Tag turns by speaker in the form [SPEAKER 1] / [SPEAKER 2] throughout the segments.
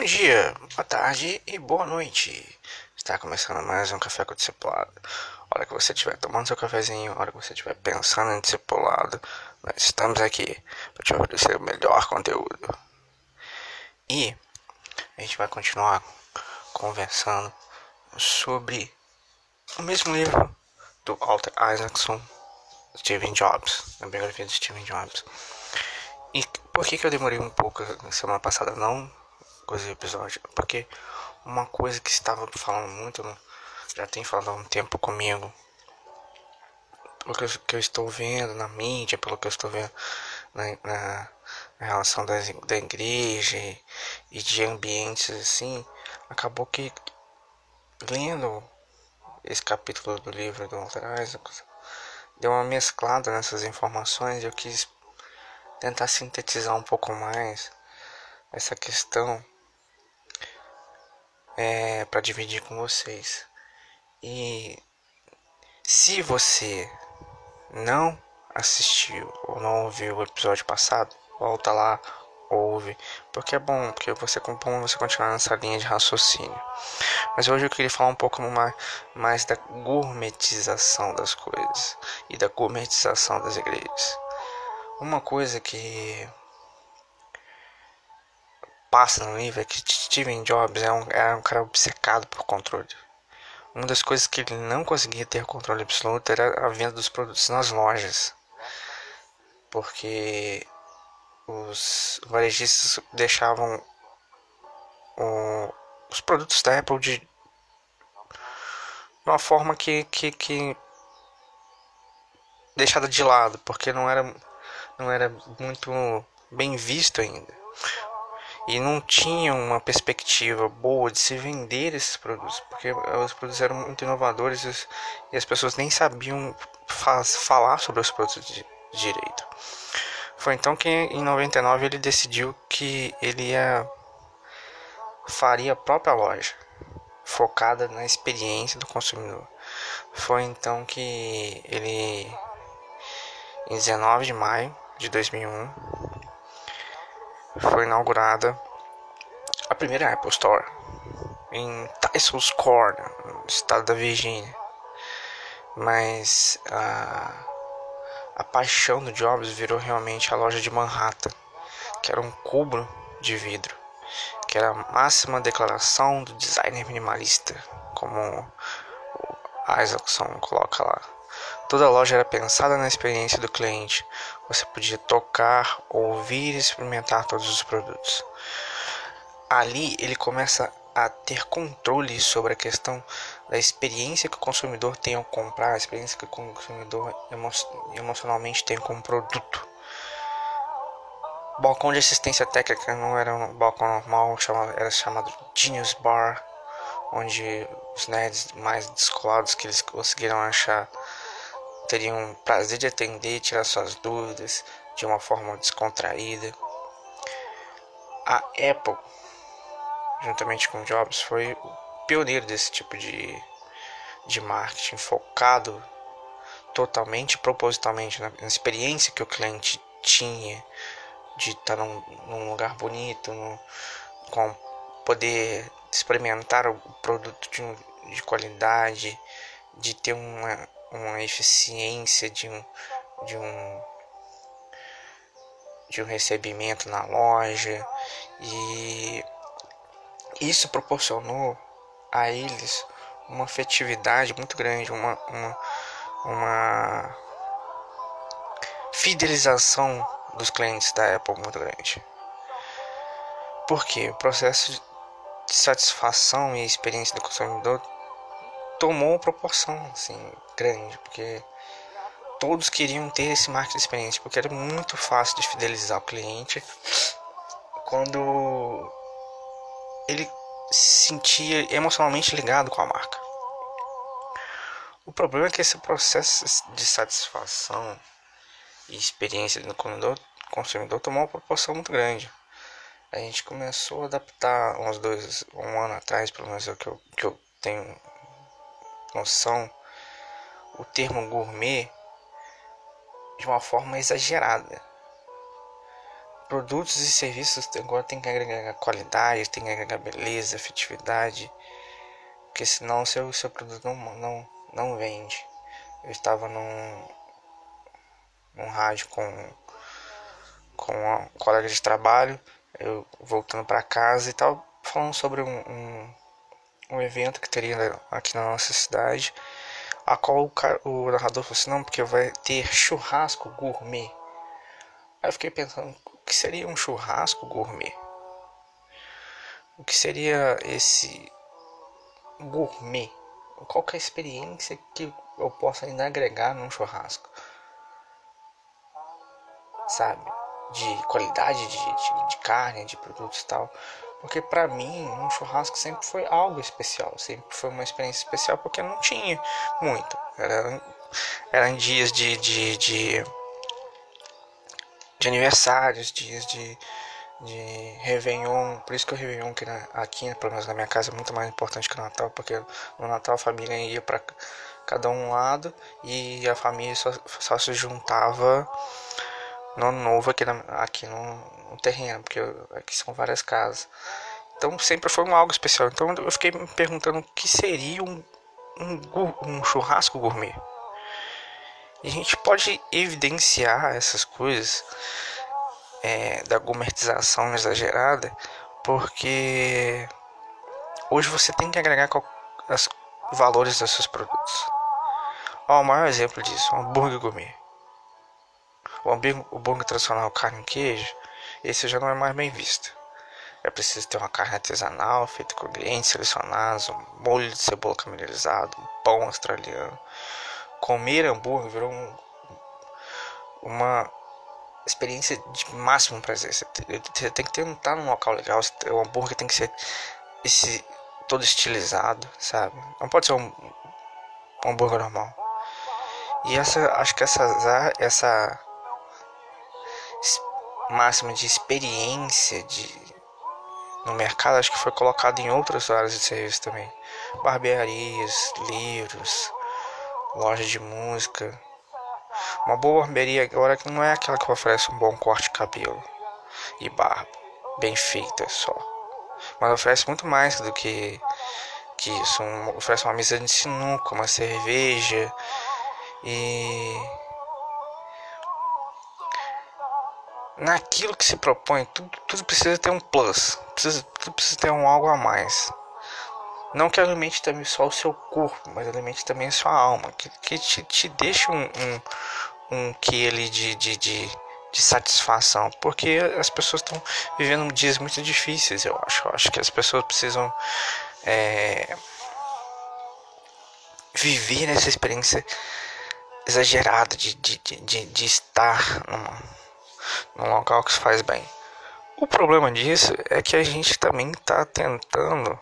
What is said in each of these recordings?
[SPEAKER 1] Bom dia, boa tarde e boa noite. Está começando mais um Café com Discipulado. A hora que você estiver tomando seu cafezinho, hora que você estiver pensando em discipulado, nós estamos aqui para te oferecer o melhor conteúdo. E a gente vai continuar conversando sobre o mesmo livro do Walter Isaacson, Steven Jobs, a biografia de Steven Jobs. E por que, que eu demorei um pouco na semana passada? Não coisa de episódio. Porque uma coisa que estava falando muito, já tem falado há um tempo comigo, pelo que eu, que eu estou vendo na mídia, pelo que eu estou vendo na, na, na relação das, da igreja e, e de ambientes assim, acabou que lendo esse capítulo do livro do Isaacson, deu uma mesclada nessas informações e eu quis tentar sintetizar um pouco mais essa questão é, para dividir com vocês. E se você não assistiu ou não ouviu o episódio passado, volta lá, ouve, porque é bom, porque você com bom você continuar nessa linha de raciocínio. Mas hoje eu queria falar um pouco mais, mais da gourmetização das coisas e da gourmetização das igrejas. Uma coisa que passa no livro é que Steven Jobs é um, era um cara obcecado por controle. Uma das coisas que ele não conseguia ter controle absoluto era a venda dos produtos nas lojas. Porque os varejistas deixavam o, os produtos da Apple de, de uma forma que, que, que deixada de lado, porque não era, não era muito bem visto ainda e não tinham uma perspectiva boa de se vender esses produtos, porque os produtos eram muito inovadores e as pessoas nem sabiam falar sobre os produtos de direito. Foi então que em 99 ele decidiu que ele ia faria a própria loja, focada na experiência do consumidor. Foi então que ele em 19 de maio de 2001 foi inaugurada a primeira Apple Store em Tyson's Corner, estado da Virgínia. Mas a, a paixão do Jobs virou realmente a loja de Manhattan, que era um cubo de vidro, que era a máxima declaração do designer minimalista, como o Isaacson coloca lá. Toda a loja era pensada na experiência do cliente. Você podia tocar, ouvir e experimentar todos os produtos. Ali ele começa a ter controle sobre a questão da experiência que o consumidor tem ao comprar, a experiência que o consumidor emo emocionalmente tem com o produto. Balcão de assistência técnica não era um balcão normal, era chamado Genius Bar, onde os nerds mais descolados que eles conseguiram achar teriam prazer de atender, tirar suas dúvidas de uma forma descontraída. A Apple, juntamente com Jobs, foi o pioneiro desse tipo de, de marketing focado totalmente propositalmente na, experiência que o cliente tinha de estar num, num lugar bonito, no, com poder experimentar o produto de, de qualidade, de ter uma uma eficiência de um, de um de um recebimento na loja e isso proporcionou a eles uma afetividade muito grande, uma, uma, uma fidelização dos clientes da Apple muito grande. Porque o processo de satisfação e experiência do consumidor tomou proporção assim grande, porque todos queriam ter esse marketing de experiência, porque era muito fácil de fidelizar o cliente quando ele se sentia emocionalmente ligado com a marca. O problema é que esse processo de satisfação e experiência do consumidor, consumidor tomou uma proporção muito grande. A gente começou a adaptar uns dois, um ano atrás, pelo menos é o que eu, que eu tenho noção o termo gourmet de uma forma exagerada. produtos e serviços agora tem que agregar qualidade, tem que agregar beleza, afetividade, porque senão o seu, seu produto não, não, não vende. Eu estava num, num rádio com, com um colega de trabalho, eu voltando para casa e tal, falando sobre um, um, um, evento que teria aqui na nossa cidade, a qual o, cara, o narrador falou assim, não, porque vai ter churrasco gourmet. Aí eu fiquei pensando, o que seria um churrasco gourmet? O que seria esse gourmet? Qual é a experiência que eu posso ainda agregar num churrasco? Sabe? De qualidade de, de, de carne, de produtos e tal. Porque para mim, um churrasco sempre foi algo especial, sempre foi uma experiência especial porque não tinha muito. Era, eram dias de, de, de de aniversários, dias de, de Réveillon. Por isso que o Réveillon aqui, na, aqui, pelo menos na minha casa, é muito mais importante que o Natal, porque no Natal a família ia para cada um lado e a família só, só se juntava no novo aqui, na, aqui no, no, terreno, porque aqui são várias casas. Então sempre foi um algo especial. Então eu fiquei me perguntando o que seria um, um, um churrasco gourmet. E a gente pode evidenciar essas coisas é, da gourmetização exagerada, porque hoje você tem que agregar os valores dos seus produtos. Ó, o maior exemplo disso, um hambúrguer gourmet. O hambúrguer, tradicional carne e queijo, esse já não é mais bem visto. É preciso ter uma carne artesanal, feita com ingredientes selecionados, um molho de cebola caramelizado, um pão australiano, comer hambúrguer virou um, uma experiência de máximo prazer. Você tem que estar num local legal. O hambúrguer tem que ser esse todo estilizado, sabe? Não pode ser um, um hambúrguer normal. E essa, acho que essa, essa máxima de experiência de no mercado, acho que foi colocado em outras áreas de serviço também. Barbearias, livros, loja de música. Uma boa barbearia agora que não é aquela que oferece um bom corte de cabelo e barba, bem feita só. Mas oferece muito mais do que, que isso. Um, oferece uma mesa de sinuca, uma cerveja e. Naquilo que se propõe, tudo, tudo precisa ter um plus, precisa, tudo precisa ter um algo a mais. Não que alimente também só o seu corpo, mas alimente também a sua alma. Que, que te, te deixe um, um, um que ele de, de, de, de satisfação. Porque as pessoas estão vivendo dias muito difíceis, eu acho. Eu acho que as pessoas precisam é, viver essa experiência exagerada de, de, de, de estar numa, num local que se faz bem. O problema disso é que a gente também está tentando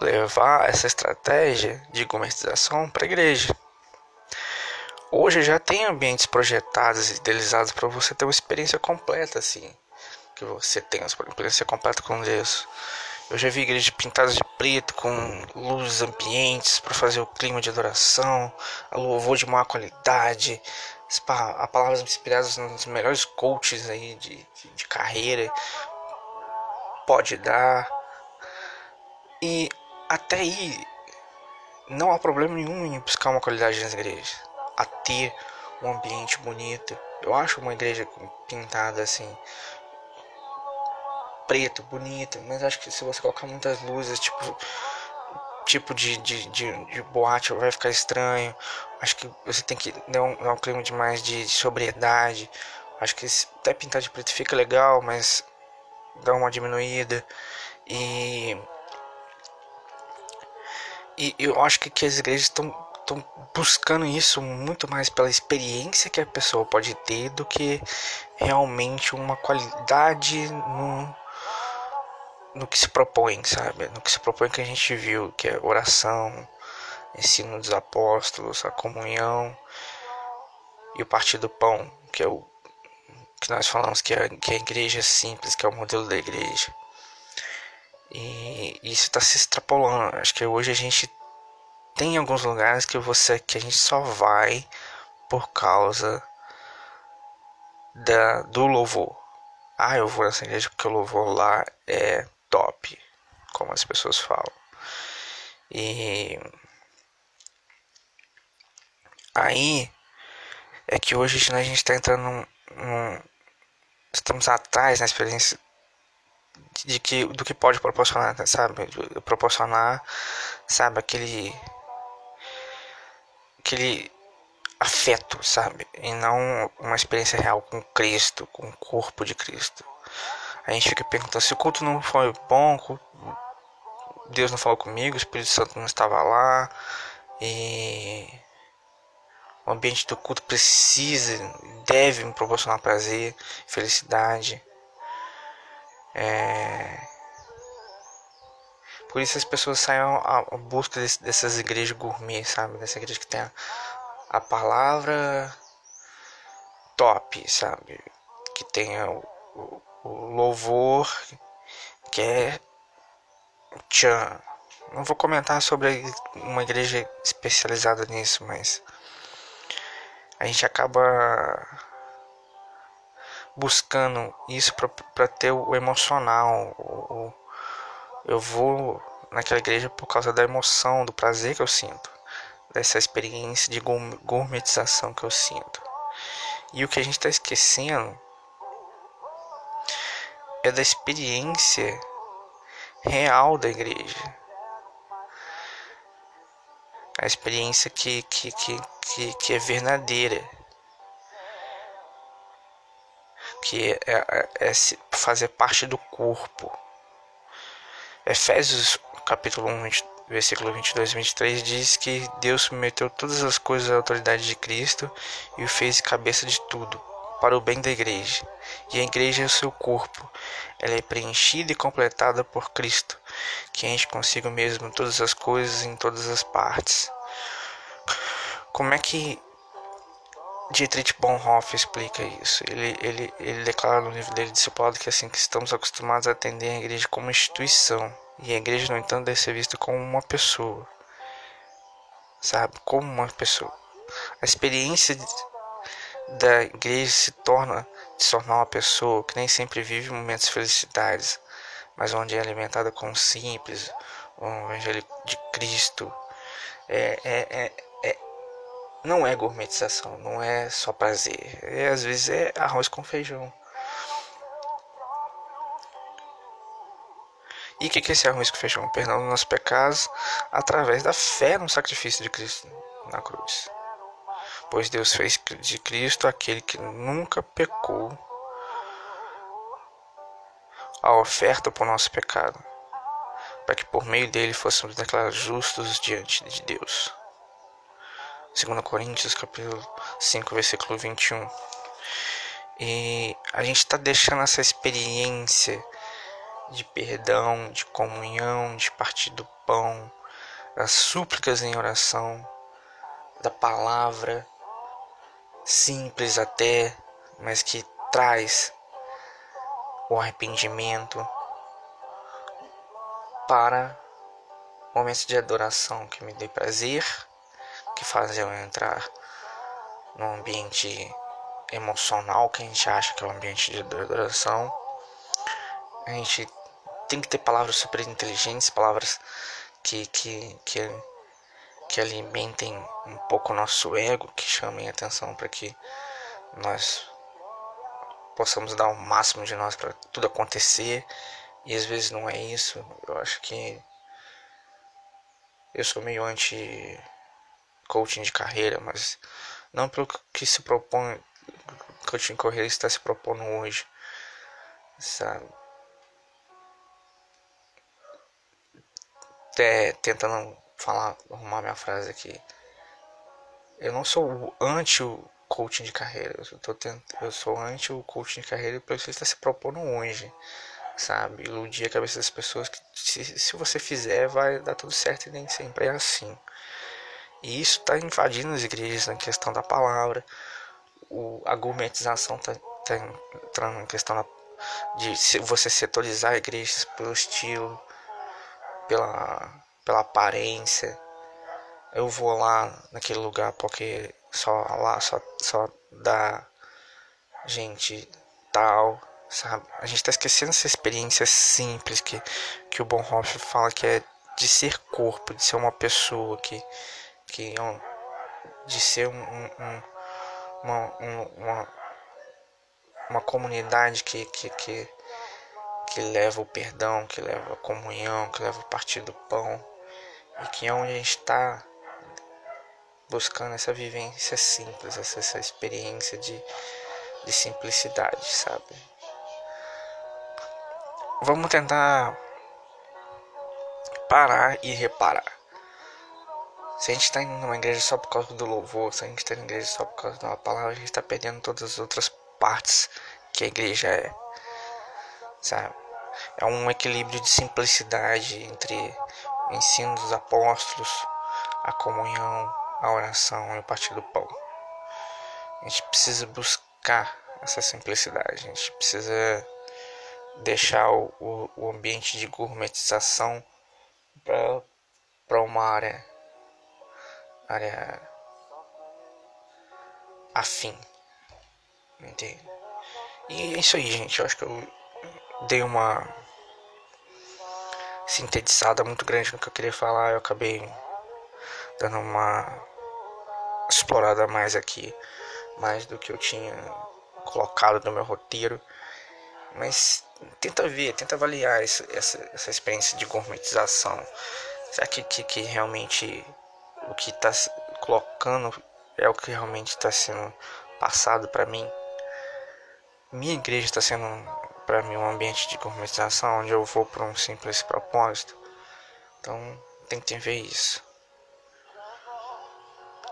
[SPEAKER 1] levar essa estratégia de gourmetização para a igreja. Hoje já tem ambientes projetados e idealizados para você ter uma experiência completa assim, que você tenha uma experiência completa com Deus. Eu já vi igrejas pintadas de preto com luzes ambientes para fazer o clima de adoração, louvor de maior qualidade, a palavras inspiradas nos melhores coaches aí de, de, de carreira. Pode dar. E até aí não há problema nenhum em buscar uma qualidade nas igrejas, a ter um ambiente bonito. Eu acho uma igreja pintada assim preto, bonita, mas acho que se você colocar muitas luzes, tipo tipo de, de, de, de boate vai ficar estranho. Acho que você tem que dar um, dar um clima de mais de, de sobriedade. Acho que até pintar de preto fica legal, mas dá uma diminuída. E e eu acho que, que as igrejas estão estão buscando isso muito mais pela experiência que a pessoa pode ter do que realmente uma qualidade no, no que se propõe, sabe? No que se propõe que a gente viu, que é oração, ensino dos apóstolos, a comunhão e o partir do pão, que é o que nós falamos que é, que é a igreja simples, que é o modelo da igreja. E isso está se extrapolando. Acho que hoje a gente tem alguns lugares que você que a gente só vai por causa da, do louvor. ah, eu vou nessa igreja porque o louvor lá é top, como as pessoas falam. E aí é que hoje a gente está entrando num, num, estamos atrás na experiência de que do que pode proporcionar, sabe? Proporcionar, sabe, aquele aquele afeto, sabe? E não uma experiência real com Cristo, com o corpo de Cristo. A gente fica perguntando se o culto não foi bom, Deus não falou comigo, o Espírito Santo não estava lá, e o ambiente do culto precisa, deve me proporcionar prazer, felicidade. É... Por isso as pessoas saem à busca dessas igrejas gourmet, sabe? Dessa igreja que tem a, a palavra top, sabe? Que o, o, o louvor que é tchan. Não vou comentar sobre uma igreja especializada nisso, mas a gente acaba buscando isso para ter o emocional. O, eu vou naquela igreja por causa da emoção, do prazer que eu sinto dessa experiência de gourmetização que eu sinto. E o que a gente está esquecendo é da experiência real da igreja. A experiência que, que, que, que, que é verdadeira. Que é, é, é fazer parte do corpo. Efésios capítulo 1, versículo 22 e 23 diz que Deus submeteu todas as coisas à autoridade de Cristo e o fez cabeça de tudo, para o bem da igreja. E a igreja é o seu corpo. Ela é preenchida e completada por Cristo, que enche consigo mesmo todas as coisas em todas as partes. Como é que Dietrich Bonhoeffer explica isso? Ele, ele, ele declara no livro dele Discipulado que assim que estamos acostumados a atender a igreja como instituição e a igreja, no entanto, deve ser vista como uma pessoa. Sabe? Como uma pessoa. A experiência da igreja se torna se tornar uma pessoa que nem sempre vive momentos de felicidades, mas onde é alimentada com o simples, o evangelho de Cristo. É, é, é, é, não é gourmetização, não é só prazer. É, às vezes é arroz com feijão. E o que, que esse arroz com feijão? Perdão dos nossos pecados através da fé no sacrifício de Cristo na cruz. Pois Deus fez de Cristo aquele que nunca pecou a oferta por nosso pecado, para que por meio dele fôssemos declarados justos diante de Deus. 2 Coríntios capítulo 5, versículo 21. E a gente está deixando essa experiência de perdão, de comunhão, de partir do pão, das súplicas em oração, da palavra simples até, mas que traz o arrependimento para momentos de adoração que me dê prazer, que fazem eu entrar num ambiente emocional que a gente acha que é um ambiente de adoração. A gente tem que ter palavras super inteligentes, palavras que, que, que, que alimentem um pouco o nosso ego, que chamem atenção para que nós possamos dar o máximo de nós para tudo acontecer. E às vezes não é isso. Eu acho que eu sou meio anti coaching de carreira, mas não pelo que se propõe, coaching de carreira está se propondo hoje, sabe? até tentando falar, arrumar minha frase aqui. Eu não sou anti o coaching de carreira, eu, tô tent... eu sou anti o coaching de carreira pelo que ele está se propondo hoje, sabe? Iludir a cabeça das pessoas que se, se você fizer vai dar tudo certo e nem sempre é assim. E isso está invadindo as igrejas na questão da palavra, o, a gourmetização está tá entrando na questão de você setorizar igrejas pelo estilo, pela, pela aparência. Eu vou lá naquele lugar porque só lá só, só dá gente tal. sabe? A gente está esquecendo essa experiência simples que, que o Bonhoeffer fala que é de ser corpo, de ser uma pessoa, que, que é de ser um, um, uma, uma, uma comunidade que, que, que, que leva o perdão, que leva a comunhão, que leva o partir do pão, e que é onde a gente está buscando essa vivência simples, essa, essa experiência de, de simplicidade, sabe? Vamos tentar parar e reparar. Se a gente está indo numa igreja só por causa do louvor, se a gente está na igreja só por causa de uma palavra, a gente está perdendo todas as outras partes que a igreja é. Sabe? É um equilíbrio de simplicidade entre ensino dos apóstolos, a comunhão, a oração e o partir do pão. A gente precisa buscar essa simplicidade, a gente precisa deixar o, o, o ambiente de gourmetização para uma área, área afim. Entende? E é isso aí, gente. Eu acho que eu dei uma sintetizada muito grande no que eu queria falar. Eu acabei dando uma explorada mais aqui, mais do que eu tinha colocado no meu roteiro. Mas tenta ver, tenta avaliar essa, essa, essa experiência de gourmetização. Será que, que, que realmente o que está colocando é o que realmente está sendo passado para mim? Minha igreja está sendo para mim um ambiente de gourmetização onde eu vou por um simples propósito. Então tem que ver isso.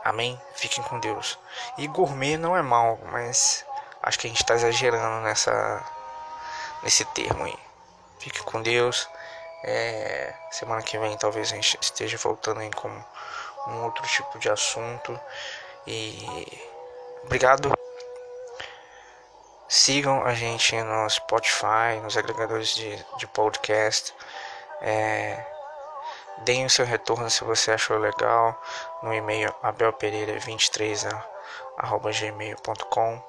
[SPEAKER 1] Amém? Fiquem com Deus. E gourmet não é mal, mas acho que a gente está exagerando nessa nesse termo aí. Fique com Deus. É, semana que vem talvez a gente esteja voltando aí com um outro tipo de assunto. E obrigado. Sigam a gente no Spotify, nos agregadores de, de podcast. É, deem o seu retorno se você achou legal no e-mail abelpereira23@gmail.com.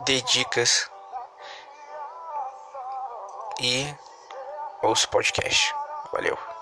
[SPEAKER 1] Dê dicas e ouça o podcast. Valeu.